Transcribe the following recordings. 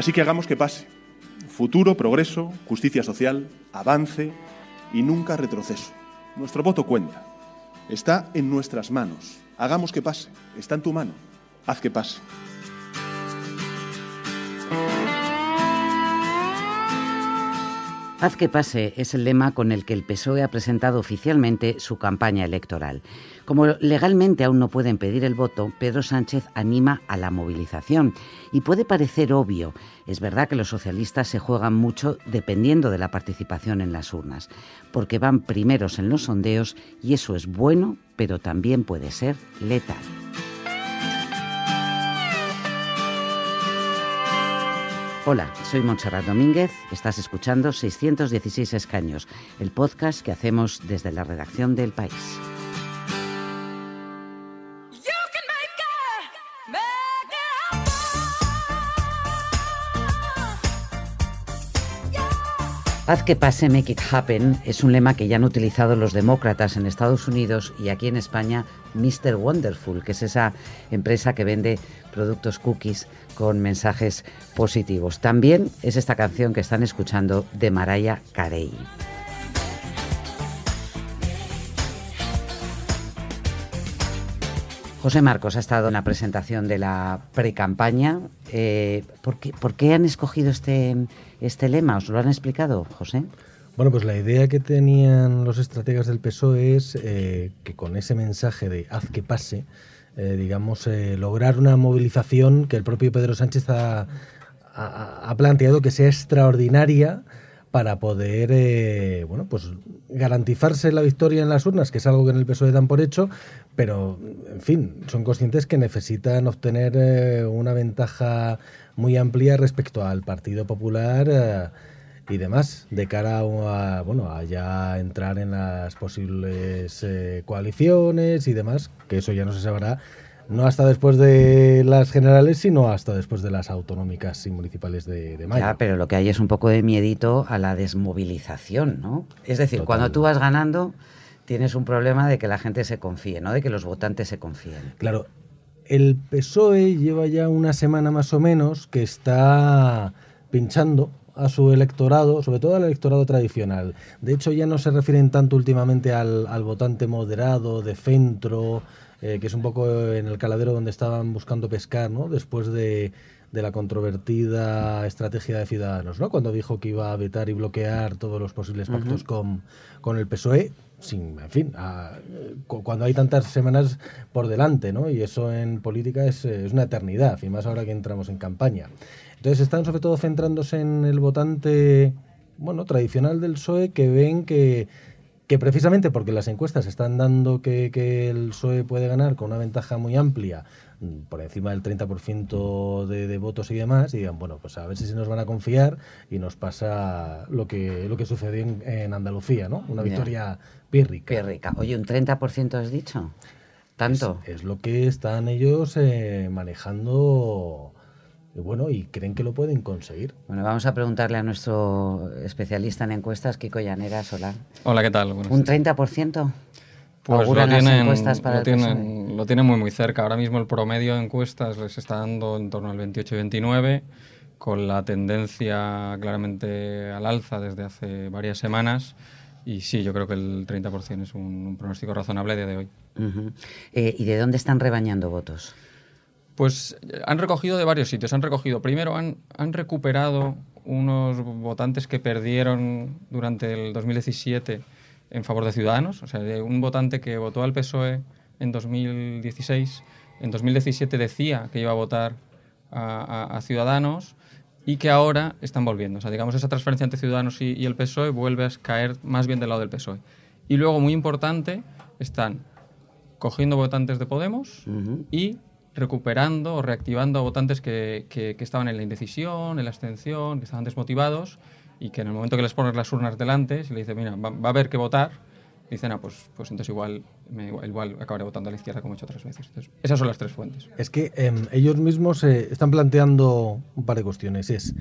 Así que hagamos que pase. Futuro, progreso, justicia social, avance y nunca retroceso. Nuestro voto cuenta. Está en nuestras manos. Hagamos que pase. Está en tu mano. Haz que pase. Haz que pase es el lema con el que el PSOE ha presentado oficialmente su campaña electoral. Como legalmente aún no pueden pedir el voto, Pedro Sánchez anima a la movilización. Y puede parecer obvio, es verdad que los socialistas se juegan mucho dependiendo de la participación en las urnas, porque van primeros en los sondeos y eso es bueno, pero también puede ser letal. Hola, soy Montserrat Domínguez, estás escuchando 616 escaños, el podcast que hacemos desde la redacción del país. Haz que pase, make it happen, es un lema que ya han utilizado los demócratas en Estados Unidos y aquí en España Mr. Wonderful, que es esa empresa que vende productos cookies con mensajes positivos. También es esta canción que están escuchando de Mariah Carey. José Marcos ha estado en la presentación de la pre-campaña. Eh, ¿por, qué, han escogido este, este lema? ¿Os lo han explicado, José? Bueno, pues la idea que tenían los estrategas del PSOE es eh, que con ese mensaje de haz que pase, eh, digamos, lograr una movilización que el propio Pedro Sánchez ha planteado que sea extraordinaria para poder eh, bueno pues garantizarse la victoria en las urnas, que es algo que en el PSOE dan por hecho, pero en fin, son conscientes que necesitan obtener eh, una ventaja muy amplia respecto al Partido Popular eh, y demás, de cara a, bueno, a ya entrar en las posibles coaliciones y demás, que eso ya no se sabrá no hasta después de las generales, sino hasta después de las autonómicas y municipales de, mayo. Ya, pero lo que hay es un poco de miedito a la desmovilización, ¿no? Es decir, cuando tú vas ganando, tienes un problema de que la gente se confíe, ¿no? De que los votantes se confíen. Claro, el PSOE lleva ya una semana más o menos que está pinchando a su electorado, sobre todo al electorado tradicional. De hecho, ya no se refieren tanto últimamente al, al votante moderado, de centro, eh, que es un poco en el caladero donde estaban buscando pescar, ¿no? Después de, la controvertida estrategia de Ciudadanos, ¿no? Cuando dijo que iba a vetar y bloquear todos los posibles pactos con, con el PSOE, sin, en fin, cuando hay tantas semanas por delante, ¿no? Y eso en política es, es, una eternidad, y más ahora que entramos en campaña. Entonces están sobre todo centrándose en el votante, bueno, tradicional del PSOE, que ven que que precisamente porque las encuestas están dando que, el PSOE puede ganar con una ventaja muy amplia, mm, por encima del 30% de, de, votos y demás, y digan, bueno, pues a ver si se nos van a confiar y nos pasa lo que, lo que sucedió en, Andalucía, ¿no? Una victoria pírrica. Pírrica. Oye, ¿un 30% has dicho? ¿Tanto? Es, lo que están ellos eh, manejando y bueno, y creen que lo pueden conseguir. Bueno, vamos a preguntarle a nuestro especialista en encuestas, Kiko Llanera Hola. Hola, ¿qué tal? ¿Un 30%? Pues lo tienen, lo, tienen, lo tienen muy muy cerca. Ahora mismo el promedio de encuestas les está dando en torno al 28 y 29, con la tendencia claramente al alza desde hace varias semanas. Y sí, yo creo que el 30% es un, pronóstico razonable a día de hoy. Eh, ¿Y de dónde están rebañando votos? Pues han recogido de varios sitios. Han recogido, primero han, han recuperado unos votantes que perdieron durante el 2017 en favor de Ciudadanos. O sea, un votante que votó al PSOE en 2016, en 2017 decía que iba a votar a, Ciudadanos y que ahora están volviendo. O sea, digamos, esa transferencia entre Ciudadanos y, el PSOE vuelve a caer más bien del lado del PSOE. Y luego, muy importante, están cogiendo votantes de Podemos y recuperando o reactivando a votantes que, que, estaban en la indecisión, en la abstención, que estaban desmotivados y que en el momento que les pones las urnas delante, si le dice, mira, va, a haber que votar, dicen, ah, pues, pues entonces igual, me, igual acabaré votando a la izquierda como he hecho otras veces. Entonces, esas son las tres fuentes. Es que em, ellos mismos eh, están planteando un par de cuestiones. Es,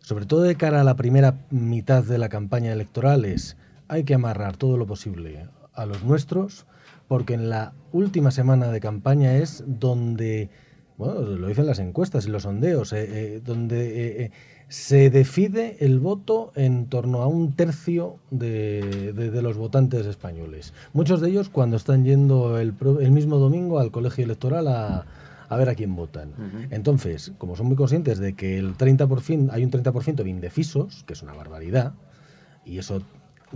sobre todo de cara a la primera mitad de la campaña electoral, es, hay que amarrar todo lo posible a los nuestros porque en la última semana de campaña es donde bueno, lo dicen las encuestas y los sondeos, eh, eh, donde eh, se decide el voto en torno a un tercio de, los votantes españoles. Muchos de ellos cuando están yendo el, mismo domingo al colegio electoral a, ver a quién votan. Entonces, como son muy conscientes de que el 30%, hay un 30% de indecisos, que es una barbaridad, y eso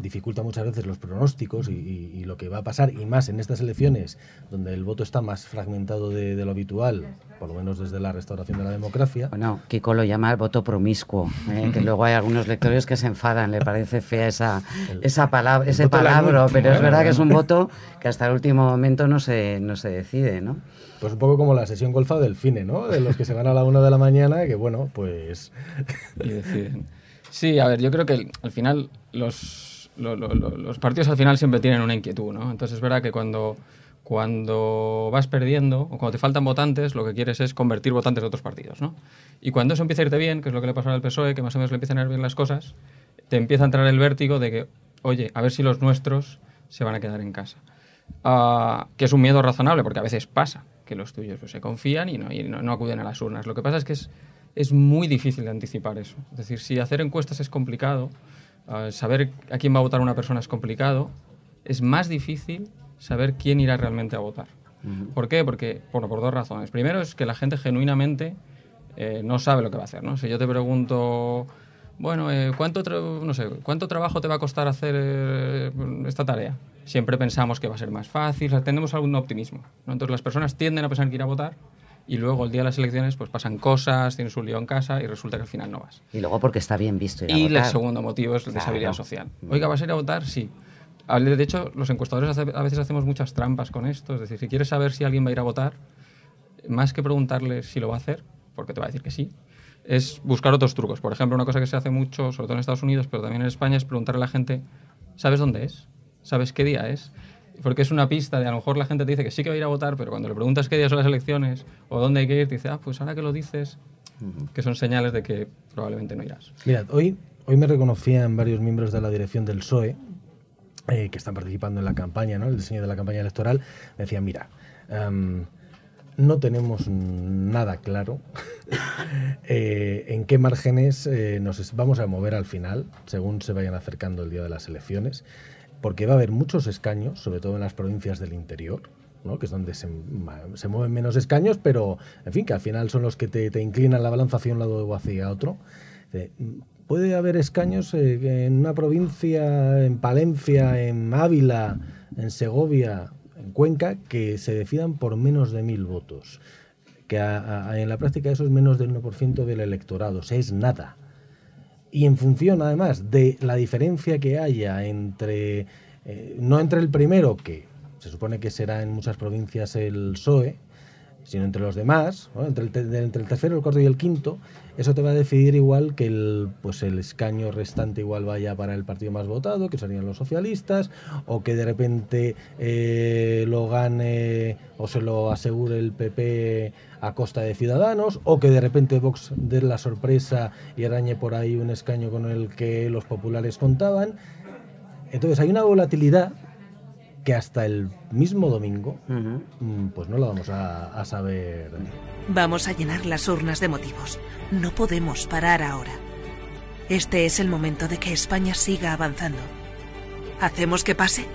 dificulta muchas veces los pronósticos y, lo que va a pasar, y más en estas elecciones donde el voto está más fragmentado de, lo habitual, por lo menos desde la restauración de la democracia. Bueno, Kiko lo llama el voto promiscuo, ¿eh? que luego hay algunos lectores que se enfadan, le parece fea esa, esa palabra, ese palabra, pero es verdad que es un voto que hasta el último momento no se, no se decide, ¿no? Pues un poco como la sesión golfa del cine, ¿no? De los que se van a la una de la mañana, que bueno, pues... y deciden. Sí, a ver, yo creo que al final los los partidos al final siempre tienen una inquietud, ¿no? Entonces es verdad que cuando, cuando vas perdiendo o cuando te faltan votantes, lo que quieres es convertir votantes de otros partidos, ¿no? Y cuando eso empieza a irte bien, que es lo que le pasó al PSOE, que más o menos le empiezan a ir bien las cosas, te empieza a entrar el vértigo de que, oye, a ver si los nuestros se van a quedar en casa. Ah, que es un miedo razonable, porque a veces pasa que los tuyos pues, se confían y, no, no, acuden a las urnas. Lo que pasa es que es, es muy difícil de anticipar eso. Es decir, si hacer encuestas es complicado, saber a quién va a votar una persona es complicado, es más difícil saber quién irá realmente a votar. ¿Por qué? Porque, por dos razones. Primero es que la gente genuinamente eh, no sabe lo que va a hacer. ¿no? Si yo te pregunto, bueno, eh, ¿cuánto, no sé, ¿cuánto trabajo te va a costar hacer eh, esta tarea? Siempre pensamos que va a ser más fácil, tenemos algún optimismo. Entonces las personas tienden a pensar que ir a votar y luego el día de las elecciones pues pasan cosas, tienes un lío en casa y resulta que al final no vas. Y luego porque está bien visto ir a y el segundo motivo es la deshabilidad social. Oiga, ¿vas a ir a votar? Sí. De hecho, los encuestadores a veces hacemos muchas trampas con esto. Es decir, si quieres saber si alguien va a ir a votar, más que preguntarle si lo va a hacer, porque te va a decir que sí, es buscar otros trucos. Por ejemplo, una cosa que se hace mucho, sobre todo en Estados Unidos, pero también en España, es preguntarle a la gente, ¿sabes dónde es? ¿Sabes qué día es? Porque es una pista de a lo mejor la gente te dice que sí que va a ir a votar, pero cuando le preguntas qué día son las elecciones o dónde hay que ir, te dice, ah, pues ahora que lo dices, que son señales de que probablemente no irás. Mirad, hoy, hoy me reconocían varios miembros de la dirección del PSOE eh, que están participando en la campaña, ¿no? el diseño de la campaña electoral, me decían, mira, em, no tenemos nada claro eh, en qué márgenes eh, nos vamos a mover al final, según se vayan acercando el día de las elecciones porque va a haber muchos escaños, sobre todo en las provincias del interior, ¿no? que es donde se, mueven menos escaños, pero en fin, que al final son los que te, inclinan la balanza hacia un lado o hacia otro. Puede haber escaños eh, en una provincia, en Palencia, en Ávila, en Segovia, en Cuenca, que se decidan por menos de mil votos. Que en la práctica eso es menos del 1% del electorado, o sea, es nada y en función además de la diferencia que haya entre, eh, no entre el primero, que se supone que será en muchas provincias el PSOE, sino entre los demás, entre, el el tercero, el cuarto y el quinto, eso te va a decidir igual que el, pues el escaño restante igual vaya para el partido más votado, que serían los socialistas, o que de repente eh, lo gane o se lo asegure el PP a costa de Ciudadanos, o que de repente Vox dé la sorpresa y arañe por ahí un escaño con el que los populares contaban. Entonces hay una volatilidad que hasta el mismo domingo, mm, pues no lo vamos a, a saber. Vamos a llenar las urnas de motivos. No podemos parar ahora. Este es el momento de que España siga avanzando. ¿Hacemos que pase?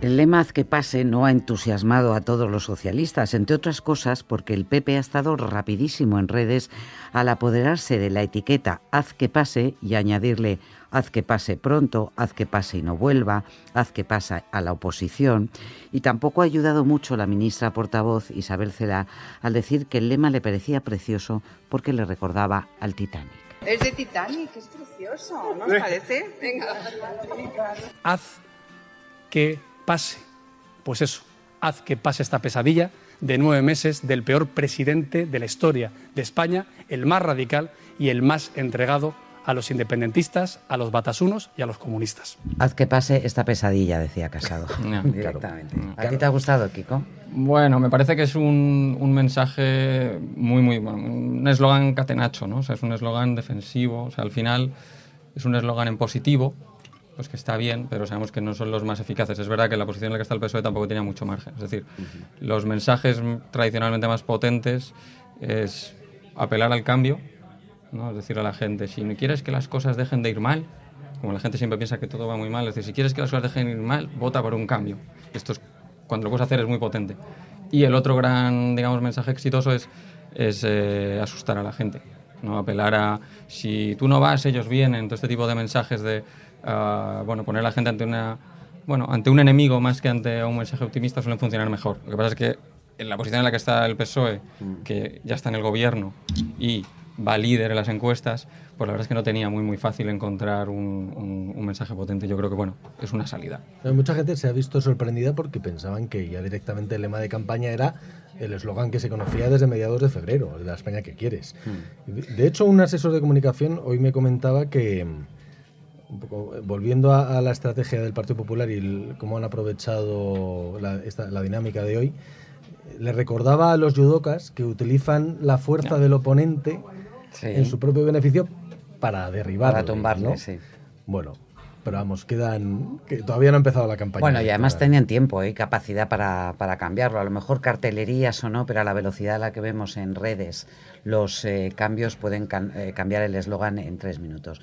El lema Haz que pase no ha entusiasmado a todos los socialistas, entre otras cosas porque el PP ha estado rapidísimo en redes al apoderarse de la etiqueta Haz que pase y añadirle haz que pase pronto, haz que pase y no vuelva, haz que pase a la oposición. Y tampoco ha ayudado mucho la ministra portavoz Isabel Cela al decir que el lema le parecía precioso porque le recordaba al Titanic. Es de Titanic, es precioso, ¿no os parece? Venga. Haz que pase. Pues eso, haz que pase esta pesadilla de nueve meses del peor presidente de la historia de España, el más radical y el más entregado a los independentistas, a los batasunos y a los comunistas. Haz que pase esta pesadilla, decía Casado. directamente. ¿A ti te ha gustado, Kiko? Bueno, me parece que es un, mensaje muy, muy bueno, un eslogan catenacho, ¿no? O sea, es un eslogan defensivo, o sea, al final es un eslogan en positivo, pues que está bien, pero sabemos que no son los más eficaces. Es verdad que la posición en la que está el PSOE tampoco tenía mucho margen. Es decir, los mensajes tradicionalmente más potentes es apelar al cambio, ¿no? es decir, a la gente, si no quieres que las cosas dejen de ir mal, como la gente siempre piensa que todo va muy mal, es decir, si quieres que las cosas dejen de ir mal, vota por un cambio. Esto es, cuando lo puedes hacer es muy potente. Y el otro gran, digamos, mensaje exitoso es, es eh, asustar a la gente, ¿no? apelar a, si tú no vas, ellos vienen, todo este tipo de mensajes de, uh, bueno, poner a la gente ante una bueno, ante un enemigo más que ante un mensaje optimista suelen funcionar mejor. Lo que pasa es que en la posición en la que está el PSOE, mm. que ya está en el gobierno y va líder en las encuestas, pues la verdad es que no tenía muy muy fácil encontrar un, mensaje potente. Yo creo que bueno, es una salida. Mucha gente se ha visto sorprendida porque pensaban que ya directamente el lema de campaña era el eslogan que se conocía desde mediados de febrero, de la España que quieres. Mm. De hecho, un asesor de comunicación hoy me comentaba que volviendo a, la estrategia del Partido Popular y cómo han aprovechado la, dinámica de hoy, le recordaba a los judocas que utilizan la fuerza del oponente en su propio beneficio para derribarlo. Para tumbarlo, sí. Bueno, pero vamos, quedan. Que todavía no ha empezado la campaña. Bueno, y además tenían tiempo y capacidad para, cambiarlo. A lo mejor cartelerías o no, pero a la velocidad a la que vemos en redes, los eh, cambios pueden eh, cambiar el eslogan en tres minutos.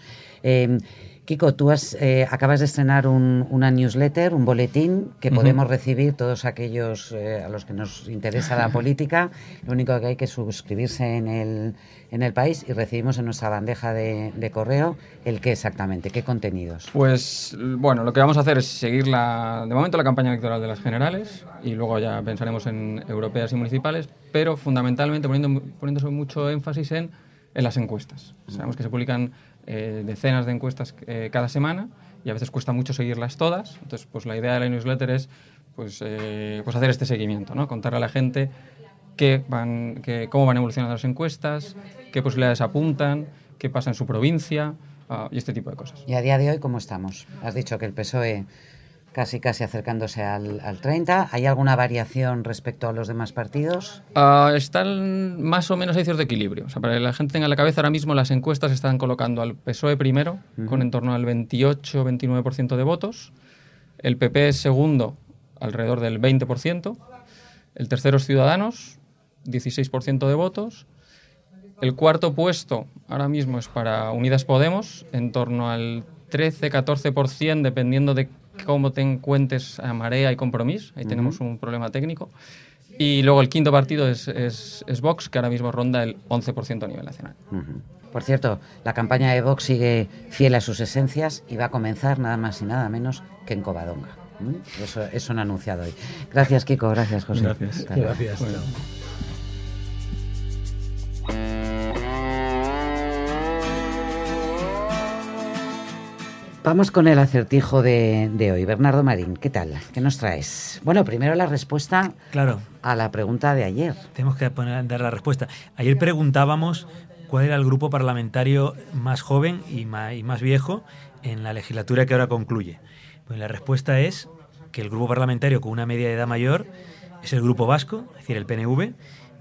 Kiko, tú has, eh, acabas de estrenar una newsletter, un boletín que podemos recibir todos aquellos eh, a los que nos interesa la política. Lo único que hay que suscribirse en el, en el país y recibimos en nuestra bandeja de, correo el qué exactamente, qué contenidos. Pues bueno, lo que vamos a hacer es seguir la, de momento la campaña electoral de las generales y luego ya pensaremos en europeas y municipales, pero fundamentalmente poniendo, poniendo mucho énfasis en, en las encuestas. Sabemos que se publican eh, decenas de encuestas eh, cada semana y a veces cuesta mucho seguirlas todas. Entonces, pues la idea de la newsletter es pues, eh, pues hacer este seguimiento, ¿no? contarle a la gente qué van, cómo van evolucionando las encuestas, qué posibilidades apuntan, qué pasa en su provincia ah, y este tipo de cosas. ¿Y a día de hoy cómo estamos? Has dicho que el PSOE casi casi acercándose al, al 30. ¿Hay alguna variación respecto a los demás partidos? Uh, están más o menos a de equilibrio. O sea, para que la gente tenga en la cabeza, ahora mismo las encuestas están colocando al PSOE primero, con en torno al 28-29% de votos. El PP es segundo, alrededor del 20%. El tercero es Ciudadanos, 16% de votos. El cuarto puesto ahora mismo es para Unidas Podemos, en torno al 13-14%, dependiendo de cómo te encuentres a marea y compromiso. Ahí tenemos un problema técnico. Y luego el quinto partido es, es, Vox, que ahora mismo ronda el 11% a nivel nacional. Por cierto, la campaña de Vox sigue fiel a sus esencias y va a comenzar nada más y nada menos que en Covadonga. Eso, eso han anunciado hoy. Gracias, Kiko. Gracias, José. Gracias. Gracias. Vamos con el acertijo de, hoy. Bernardo Marín, ¿qué tal? ¿Qué nos traes? Bueno, primero la respuesta claro. a la pregunta de ayer. Tenemos que poner, dar la respuesta. Ayer preguntábamos cuál era el grupo parlamentario más joven y más, y más viejo en la legislatura que ahora concluye. Pues la respuesta es que el grupo parlamentario con una media de edad mayor es el grupo vasco, es decir, el PNV,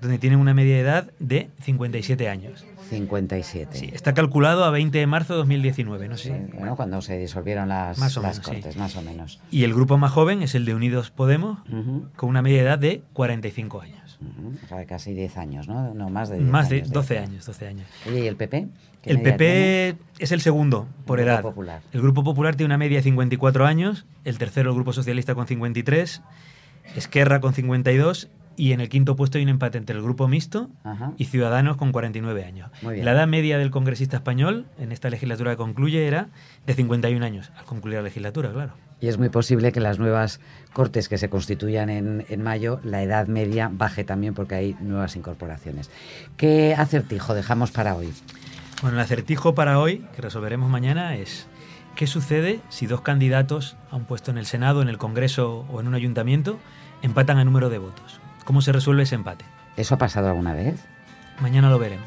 donde tienen una media edad de 57 años. 57. Sí, está calculado a 20 de marzo de 2019, no sé. bueno, cuando se disolvieron las, más cortes, más o menos. Y el grupo más joven es el de Unidos Podemos, con una media edad de 45 años. O sea, casi 10 años, ¿no? No, más de Más de 12 años, 12 años. ¿y el PP? El PP es el segundo por el edad. Popular. El Grupo Popular tiene una media de 54 años, el tercero el Grupo Socialista con 53, Esquerra con 52 y en el quinto puesto hay un empate entre el grupo mixto y Ciudadanos con 49 años. La edad media del congresista español en esta legislatura que concluye era de 51 años, al concluir la legislatura, claro. Y es muy posible que las nuevas cortes que se constituyan en, en mayo, la edad media baje también porque hay nuevas incorporaciones. ¿Qué acertijo dejamos para hoy? Bueno, el acertijo para hoy, que resolveremos mañana, es ¿qué sucede si dos candidatos a un puesto en el Senado, en el Congreso o en un ayuntamiento empatan a número de votos? ¿Cómo se resuelve ese empate? ¿Eso ha pasado alguna vez? Mañana lo veremos.